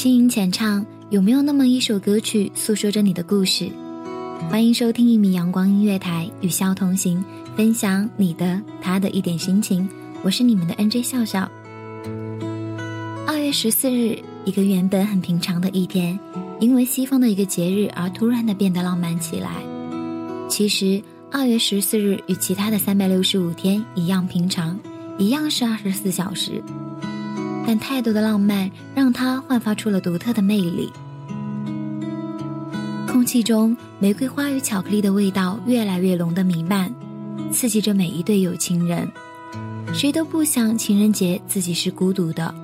轻吟浅唱，有没有那么一首歌曲诉说着你的故事？欢迎收听一米阳光音乐台，与笑同行，分享你的他的一点心情。我是你们的 NJ 笑笑。二月十四日，一个原本很平常的一天，因为西方的一个节日而突然的变得浪漫起来。其实，二月十四日与其他的三百六十五天一样平常，一样是二十四小时。但太多的浪漫让它焕发出了独特的魅力。空气中玫瑰花与巧克力的味道越来越浓的弥漫，刺激着每一对有情人。谁都不想情人节自己是孤独的，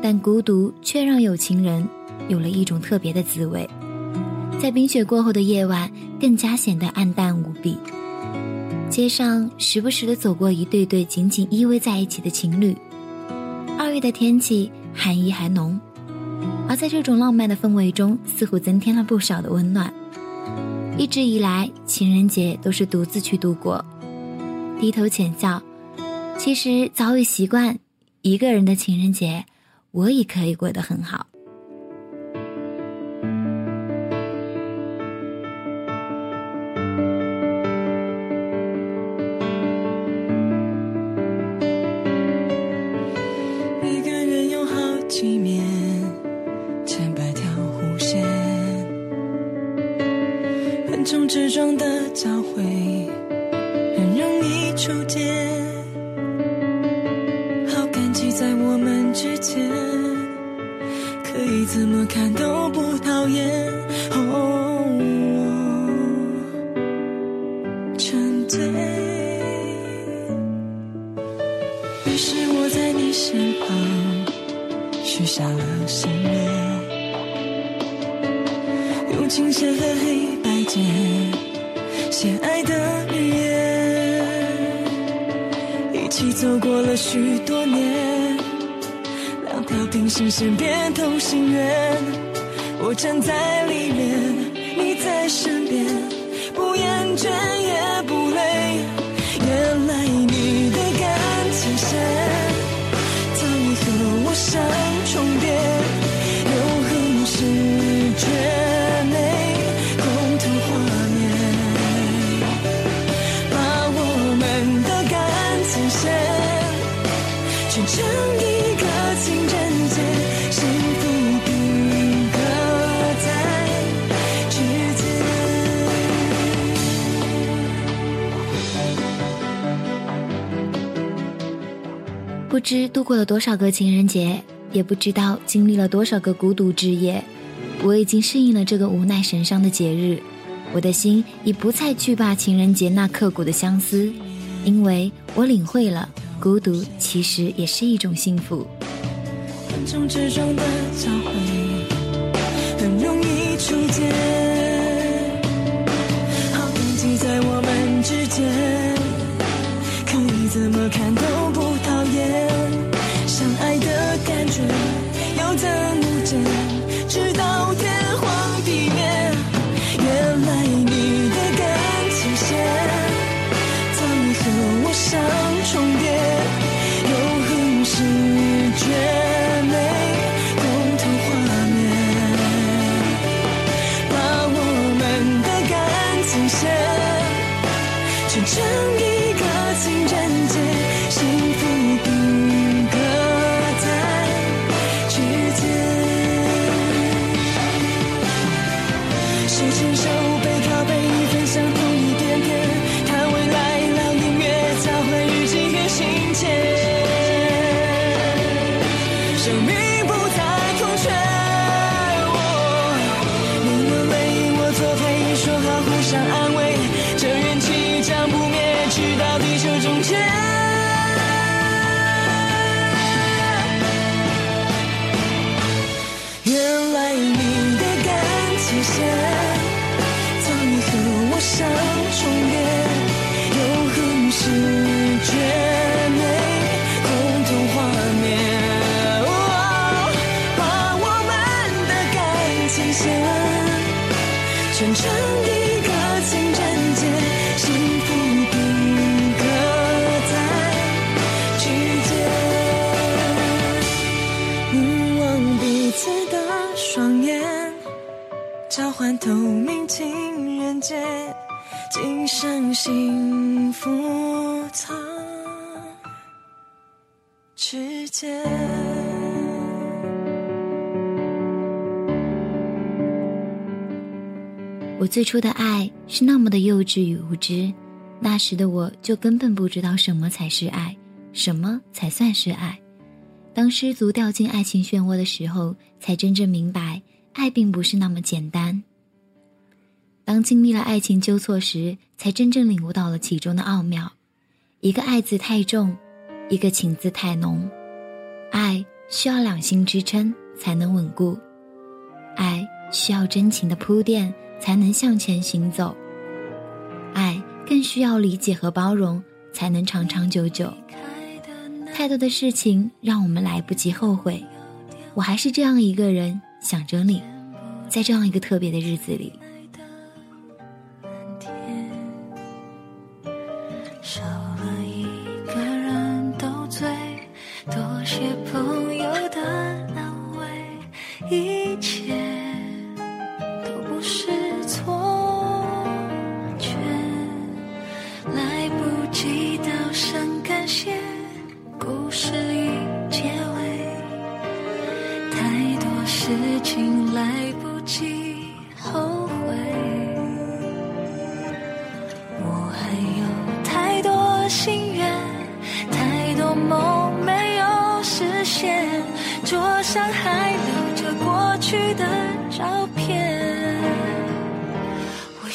但孤独却让有情人有了一种特别的滋味。在冰雪过后的夜晚，更加显得暗淡无比。街上时不时的走过一对对紧紧依偎在一起的情侣。二月的天气寒意还浓，而在这种浪漫的氛围中，似乎增添了不少的温暖。一直以来，情人节都是独自去度过，低头浅笑。其实早已习惯一个人的情人节，我也可以过得很好。之中的交汇，很容易触电。好感激在我们之间，可以怎么看都不讨厌。哦，沉醉。于是我在你身旁许下了心愿，用琴弦和黑白键。写爱的语言，一起走过了许多年，两条平行线变同心圆。我站在里面，你在身边，不厌倦也不知度过了多少个情人节，也不知道经历了多少个孤独之夜，我已经适应了这个无奈神伤的节日。我的心已不再惧怕情人节那刻骨的相思，因为我领会了孤独其实也是一种幸福。很容易触电。好感激在我们之间，可你怎么看都从前，原来你的感情线，早已和我相重缘，永恒是绝美。共同画面，把我们的感情线，全成。换透明情人节，今生幸福藏指尖。我最初的爱是那么的幼稚与无知，那时的我就根本不知道什么才是爱，什么才算是爱。当失足掉进爱情漩涡的时候，才真正明白。爱并不是那么简单。当经历了爱情纠错时，才真正领悟到了其中的奥妙。一个爱字太重，一个情字太浓。爱需要两心支撑才能稳固，爱需要真情的铺垫才能向前行走，爱更需要理解和包容才能长长久久。太多的事情让我们来不及后悔。我还是这样一个人。想着你，在这样一个特别的日子里。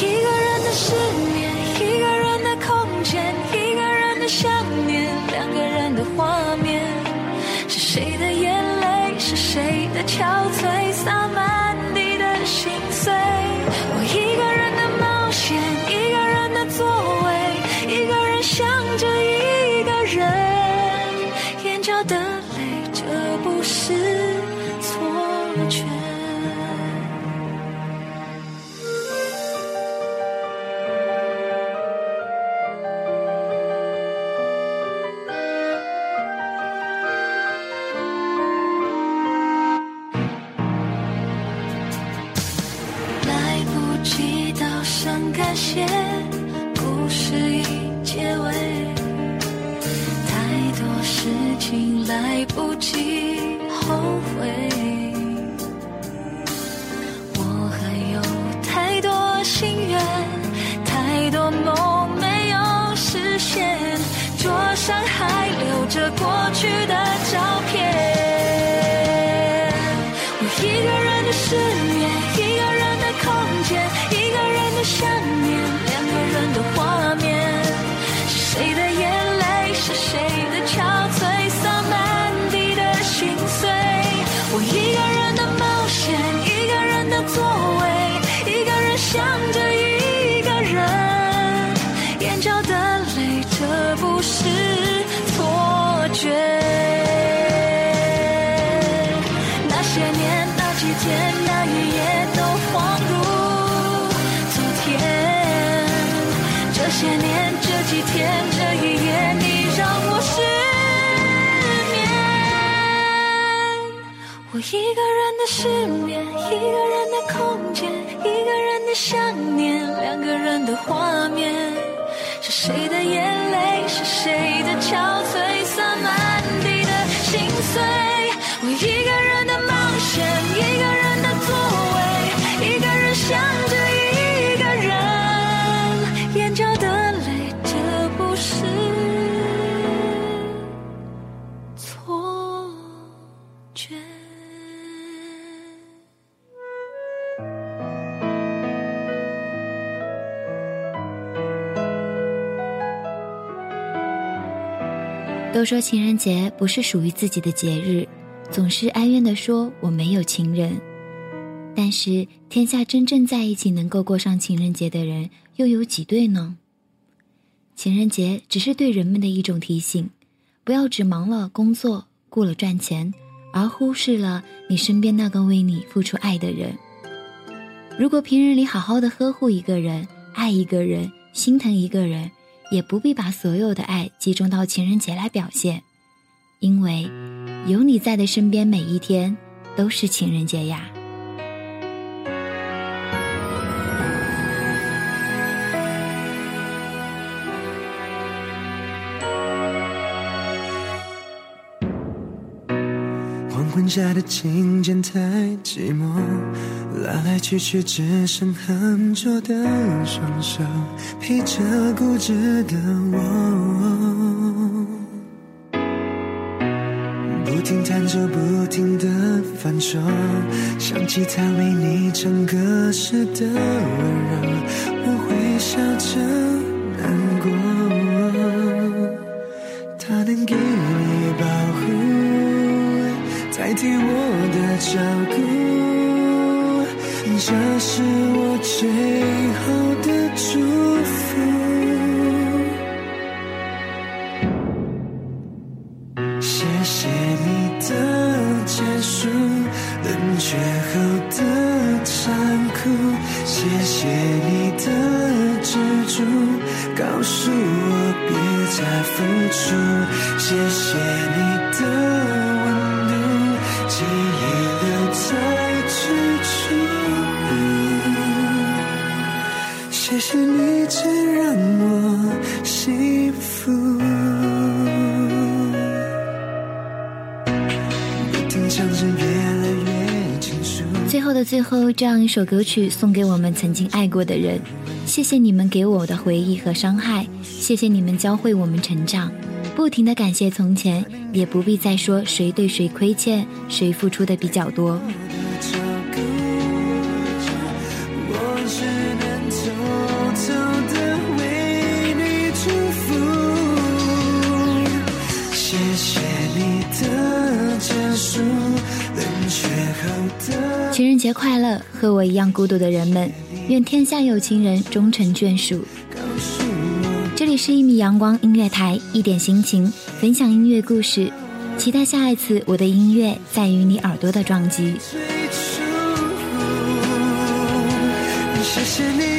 一个人的失眠一个人的空间一个人的想念两个人的画面是谁的眼泪是谁的憔悴洒满地的心碎。我一个人的冒险一个人的座位一个人想着一个人眼角的泪这不是错觉。来不及后悔。我还有太多心愿太多梦没有实现桌上还留着过去的照片。天那一夜都恍如昨天这些年这几天这一夜你让我失眠。我一个人的失眠一个人的空间一个人的想念两个人的画面。是谁的眼泪是谁的都说情人节不是属于自己的节日，总是哀怨地说我没有情人。但是天下真正在一起能够过上情人节的人又有几对呢？情人节只是对人们的一种提醒，不要只忙了工作，顾了赚钱，而忽视了你身边那个为你付出爱的人。如果平日里好好的呵护一个人，爱一个人，心疼一个人。也不必把所有的爱集中到情人节来表现，因为有你在的身边，每一天都是情人节呀。剩下的琴键太寂寞，来来去去只剩很拙的双手，陪着固执的我。不停弹奏，不停的反手，想起他为你唱歌时的温柔，我会笑着难过。他能给我的照顾，这是我最后的祝福。最后，这样一首歌曲送给我们曾经爱过的人。谢谢你们给我的回忆和伤害，谢谢你们教会我们成长。不停的感谢从前，也不必再说谁对谁亏欠，谁付出的比较多。情人节快乐，和我一样孤独的人们，愿天下有情人终成眷属。这里是一米阳光音乐台，一点心情，分享音乐故事，期待下一次我的音乐在于你耳朵的撞击。谢谢你。